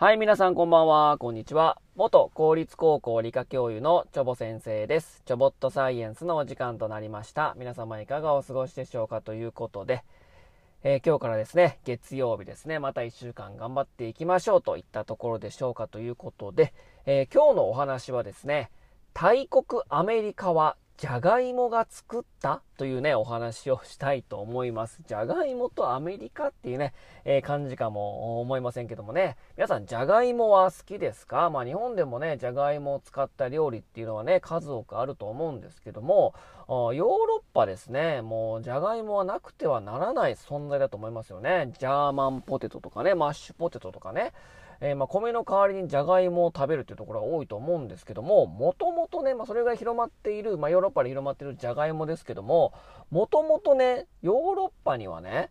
はい、皆さんこんばんは。こんにちは。元公立高校理科教諭のチョボ先生です。チョボットサイエンスのお時間となりました。皆様いかがお過ごしでしょうかということで、えー、今日からですね、月曜日ですね、また1週間頑張っていきましょうといったところでしょうかということで、えー、今日のお話はですね、大国アメリカはじゃがいもが作ったというね、お話をしたいと思います。じゃがいもとアメリカっていうね、えー、感じかも思いませんけどもね。皆さん、じゃがいもは好きですか？まあ日本でもね、じゃがいもを使った料理っていうのはね、数多くあると思うんですけども、ヨーロッパですね、もうじゃがいもはなくてはならない存在だと思いますよね。ジャーマンポテトとかね、マッシュポテトとかね。えー、まあ、米の代わりにじゃがいもを食べるというところが多いと思うんですけども、もともとね、まあ、それが広まっている、まあ、ヨーロッパで広まっているじゃがいもですけども、もともとね、ヨーロッパにはね、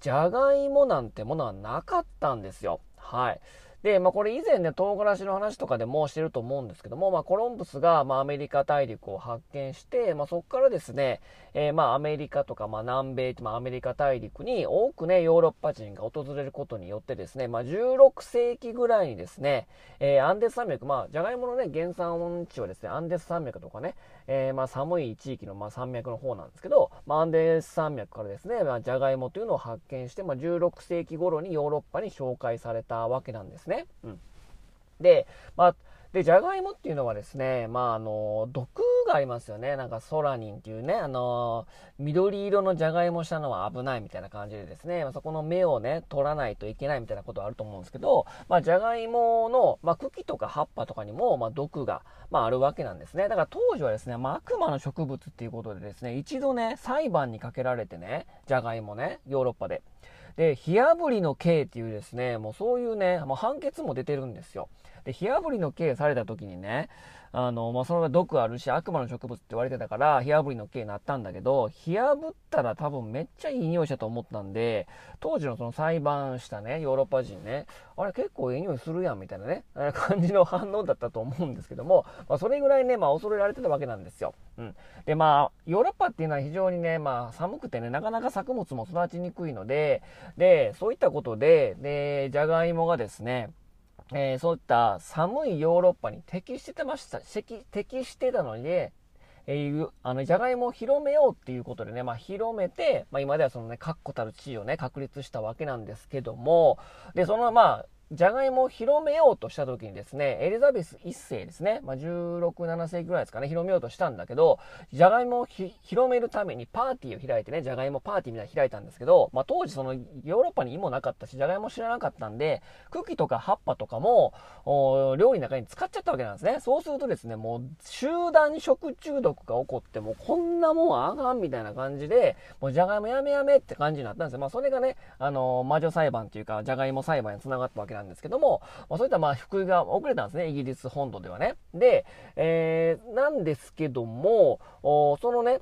じゃがいもなんてものはなかったんですよ。はい。で、まあ、これ以前ね、唐辛子の話とかでもしてると思うんですけども、まあ、コロンブスが、まあ、アメリカ大陸を発見して、まあ、そこからですね、えー、まあ、アメリカとか、まあ、南米、まあ、アメリカ大陸に多くね、ヨーロッパ人が訪れることによってですね、まあ、16世紀ぐらいにですね、えー、アンデス山脈、まあ、じゃがいものね、原産地はですね、アンデス山脈とかね、えー、まあ、寒い地域の、まあ、山脈の方なんですけど、まあ、アンデス山脈からですね、まあ、じゃがいもというのを発見して、まあ、16世紀頃にヨーロッパに紹介されたわけなんですね。うん。で、まあ、で、じゃがいもっていうのはですね、まあ、あの、毒がありますよね。なんかソラニンっていうね、あの、緑色のじゃがいもしたのは危ないみたいな感じでですね、まあ、そこの芽をね、取らないといけないみたいなことはあると思うんですけど、まあ、じゃがいもの、まあ、茎とか葉っぱとかにも、まあ、毒が、まあ、あるわけなんですね。だから当時はですね、まあ、悪魔の植物っていうことでですね、一度ね、裁判にかけられてね、じゃがいもね、ヨーロッパで。で、火あぶりの刑っていうですね、もうそういうね、もう判決も出てるんですよ。で、火あぶりの刑された時にね、あの、まあ、それが毒あるし、悪魔の植物って言われてたから、火あぶりの刑になったんだけど、火あぶったら多分めっちゃいい匂いしたと思ったんで、当時のその裁判したね、ヨーロッパ人ね、あれ結構いい匂いするやんみたいなね、感じの反応だったと思うんですけども、まあ、それぐらいね、まあ、恐れられてたわけなんですよ。うん。で、まあ、ヨーロッパっていうのは非常にね、まあ、寒くてね、なかなか作物も育ちにくいので、で、そういったことで、で、じゃがいもがですね、えー、そういった寒いヨーロッパに適してました、適してたので、えー、あの、じゃがいもを広めようっていうことでね、まあ、広めて、まあ、今ではそのね、確固たる地位をね、確立したわけなんですけども、で、その、まあ、じゃがいもを広めようとした時にですね、エリザベス1世ですね、まあ、16、7世紀ぐらいですかね、広めようとしたんだけど、じゃがいもを広めるためにパーティーを開いてね、じゃがいもパーティーみたいなの開いたんですけど、まあ、当時そのヨーロッパに芋なかったし、じゃがいも知らなかったんで、茎とか葉っぱとかも、料理の中に使っちゃったわけなんですね。そうするとですね、もう集団食中毒が起こって、もうこんなもんあかんみたいな感じで、もうじゃがいもやめやめって感じになったんですよ。まあ、それがね、あの、魔女裁判というか、じゃがいも裁判に繋がったわけなんですですけども、まあ、そういったまあ福井が遅れたんですね、イギリス本土ではね。で、えー、なんですけども、そのね、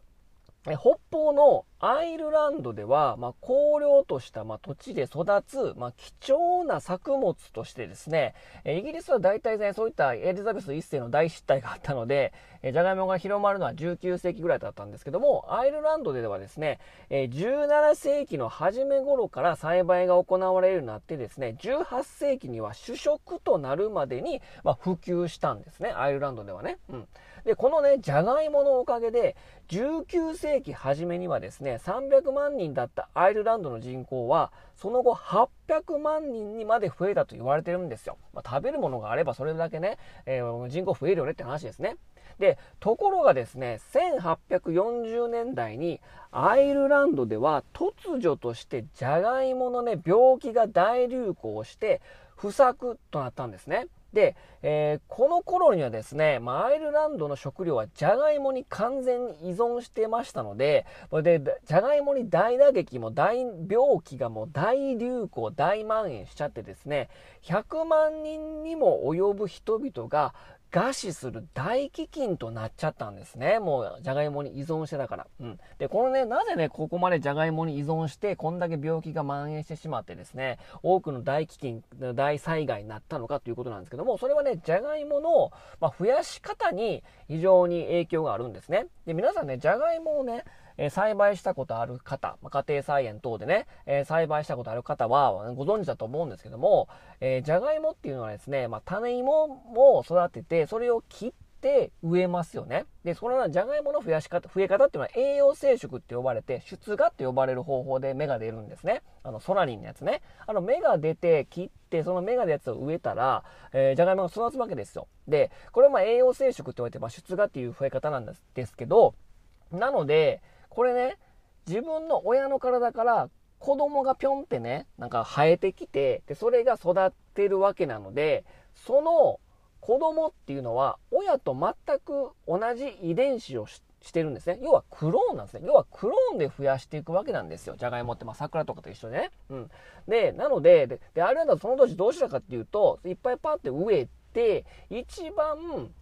北方のアイルランドでは、まあ、荒涼とした、まあ、土地で育つ、まあ、貴重な作物としてですね、イギリスは大体ね、そういったエリザベス1世の大失態があったので、じゃがいもが広まるのは19世紀ぐらいだったんですけども、アイルランドではですね、17世紀の初め頃から栽培が行われるようになってですね、18世紀には主食となるまでに、まあ、普及したんですね、アイルランドではね。うん。で、このね、じゃがいものおかげで、19世紀初めにはですね、300万人だったアイルランドの人口は、その後800万人にまで増えたと言われてるんですよ。まあ、食べるものがあればそれだけね、えー、人口増えるよねって話ですね。で、ところがですね、1840年代にアイルランドでは突如としてじゃがいものね、病気が大流行して不作となったんですね。で、えー、この頃にはですね、まあ、アイルランドの食料はジャガイモに完全に依存してましたので、で、ジャガイモに大打撃も大病気がもう大流行、大蔓延しちゃってですね、100万人にも及ぶ人々が餓死する大飢饉となっちゃったんですね。もう、じゃがいもに依存してたから。うん。で、このね、なぜね、ここまでじゃがいもに依存して、こんだけ病気が蔓延してしまってですね、多くの大飢饉、大災害になったのかということなんですけども、それはね、じゃがいもの、まあ、増やし方に非常に影響があるんですね。で、皆さんね、じゃがいもをね、え、栽培したことある方、家庭菜園等でね、え、栽培したことある方はご存知だと思うんですけども、え、じゃがいもっていうのはですね、まあ、種芋も育てて、それを切って植えますよね。で、そのじゃがいもの増やし方、増え方っていうのは栄養生殖って呼ばれて、出芽って呼ばれる方法で芽が出るんですね。あの、ソラリンのやつね。あの、芽が出て切って、その芽が出るやつを植えたら、えー、じゃがいもが育つわけですよ。で、これはま栄養生殖って言われて、まあ、出芽っていう増え方なんですですけど、なので、これね、自分の親の体から子供がぴょんってね、なんか生えてきて、で、それが育ってるわけなので、その子供っていうのは親と全く同じ遺伝子をしてるんですね。要はクローンなんですね。要はクローンで増やしていくわけなんですよ。じゃがいもって、まあ桜とかと一緒でね。うん。で、なので、で、であれだとその年どうしたかっていうと、いっぱいパって植えて、一番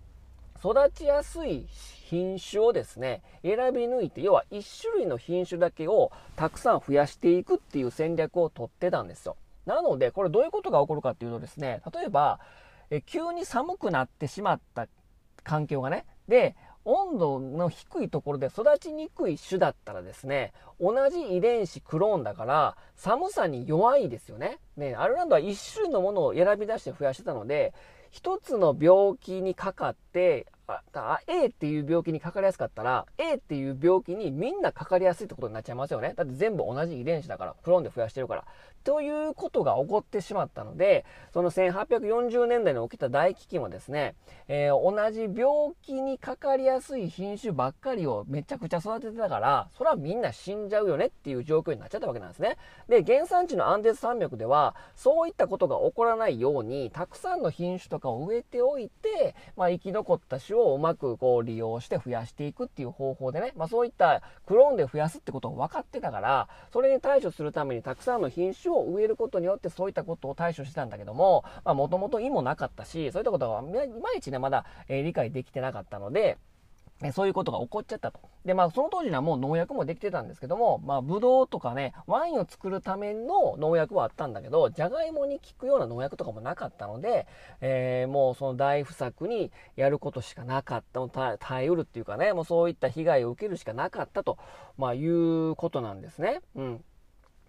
育ちやすい品種をですね、選び抜いて、要は1種類の品種だけをたくさん増やしていくっていう戦略をとってたんですよ。なので、これどういうことが起こるかっていうとですね、例えば、え急に寒くなってしまった環境がね、で、温度の低いところで育ちにくい種だったらですね、同じ遺伝子クローンだから、寒さに弱いですよね。ね、アルランドは1種類のものを選び出して増やしてたので、一つの病気にかかって、あ A っていう病気にかかりやすかったら、A っていう病気にみんなかかりやすいってことになっちゃいますよね。だって全部同じ遺伝子だから、クローンで増やしてるから。ということが起こってしまったので、その1840年代に起きた大飢饉はですね、えー、同じ病気にかかりやすい品種ばっかりをめちゃくちゃ育ててたから、それはみんな死んじゃうよねっていう状況になっちゃったわけなんですね。で、原産地のアンデス山脈では、そういったことが起こらないように、たくさんの品種とかを植えておいて、まあ、生き残った種ををうまくこう利用して増やしていくっていう方法でね、まあ、そういったクローンで増やすってことを分かってたから、それに対処するためにたくさんの品種を植えることによってそういったことを対処してたんだけども、まあ、もともと意もなかったし、そういったことがいまいちね、まだ、え、理解できてなかったので、そういうことが起こっちゃったと。で、まあ、その当時にはもう農薬もできてたんですけども、まあ、ブドウとかね、ワインを作るための農薬はあったんだけど、じゃがいもに効くような農薬とかもなかったので、えー、もうその大不作にやることしかなかった、耐えうるっていうかね、もうそういった被害を受けるしかなかったと、まあ、いうことなんですね。うん。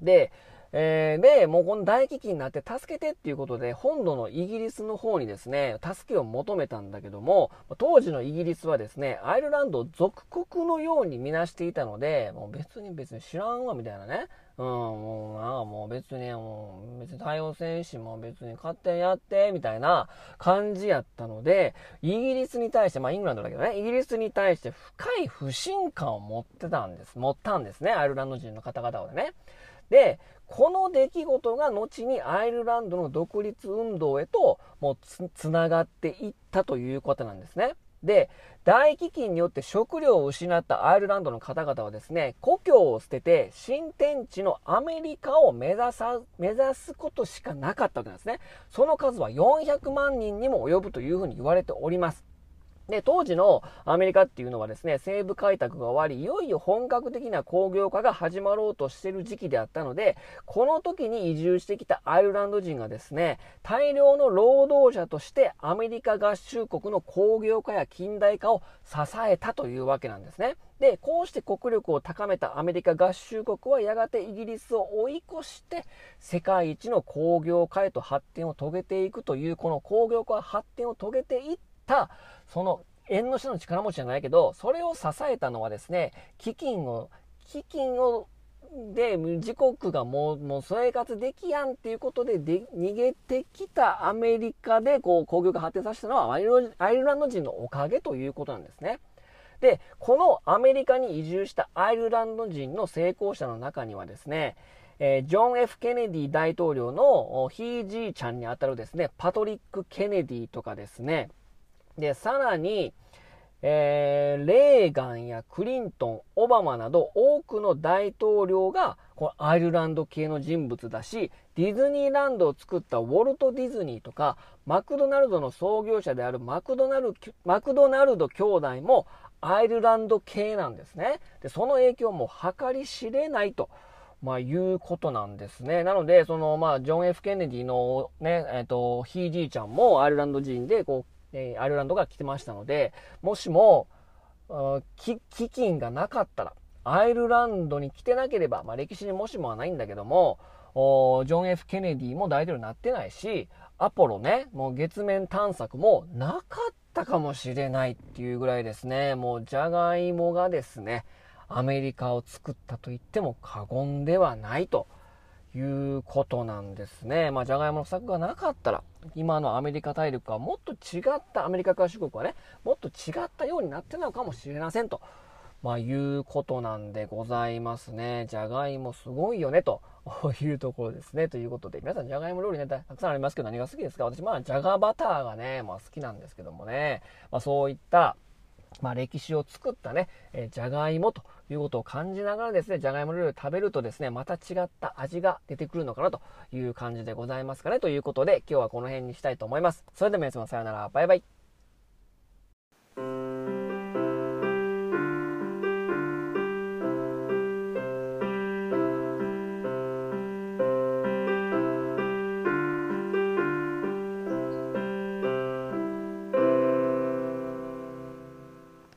で、えー、で、もうこの大飢饉になって助けてっていうことで、本土のイギリスの方にですね、助けを求めたんだけども、当時のイギリスはですね、アイルランドを属国のように見なしていたので、もう別に別に知らんわ、みたいなね。うん、もうなもう別に、もう別に太陽戦士も別に勝手にやって、みたいな感じやったので、イギリスに対して、まあイングランドだけどね、イギリスに対して深い不信感を持ってたんです。持ったんですね、アイルランド人の方々はね。で、この出来事が後にアイルランドの独立運動へともうつながっていったということなんですね。で、大飢饉によって食料を失ったアイルランドの方々はですね、故郷を捨てて新天地のアメリカを目指さ、目指すことしかなかったわけなんですね。その数は400万人にも及ぶというふうに言われております。で、当時のアメリカっていうのはですね、西部開拓が終わり、いよいよ本格的な工業化が始まろうとしてる時期であったので、この時に移住してきたアイルランド人がですね、大量の労働者としてアメリカ合衆国の工業化や近代化を支えたというわけなんですね。で、こうして国力を高めたアメリカ合衆国はやがてイギリスを追い越して世界一の工業化へと発展を遂げていくというこの工業化発展を遂げていったその縁の下の力持ちじゃないけど、それを支えたのはですね、基金を、基金を、で、自国がもう、もう生活できやんっていうことでで逃げてきたアメリカで、こう、工業化発展させたのはアイルランド人のおかげということなんですね。で、このアメリカに移住したアイルランド人の成功者の中にはですね、えー、ジョン・ F・ ケネディ大統領のひいじいちゃんにあたるですね、パトリック・ケネディとかですね、で、さらに、えー、レーガンやクリントン、オバマなど多くの大統領がこのアイルランド系の人物だし、ディズニーランドを作ったウォルト・ディズニーとか、マクドナルドの創業者であるマクドナルマクドナルド兄弟もアイルランド系なんですね。で、その影響も計り知れないと。まあ、いうことなんですね。なので、その、まあ、ジョン・ F・ ケネディのね、えっ、ー、と、ひいじいちゃんもアイルランド人で、こう、え、アイルランドが来てましたので、もしも、飢饉がなかったら、アイルランドに来てなければ、まあ、歴史にもしもはないんだけども、ジョン・ F・ ケネディも大統領になってないし、アポロね、もう月面探索もなかったかもしれないっていうぐらいですね、もうじゃがいもがですね、アメリカを作ったと言っても過言ではないと。いうことなんですね。まあ、じゃがいもの不作がなかったら、今のアメリカ大陸はもっと違ったアメリカ合衆国はね、もっと違ったようになってたのかもしれませんと。まあ、いうことなんでございますね。じゃがいもすごいよね、と いうところですね。ということで、皆さんじゃがいも料理ね、たくさんありますけど何が好きですか？私、まあ、じゃがバターがね、まあ好きなんですけどもね。まあ、そういった、まあ、歴史を作ったね、え、じゃがいもということを感じながらですね、じゃがいも料理を食べるとですね、また違った味が出てくるのかなという感じでございますかね。ということで、今日はこの辺にしたいと思います。それでは皆様さようなら、バイバイ。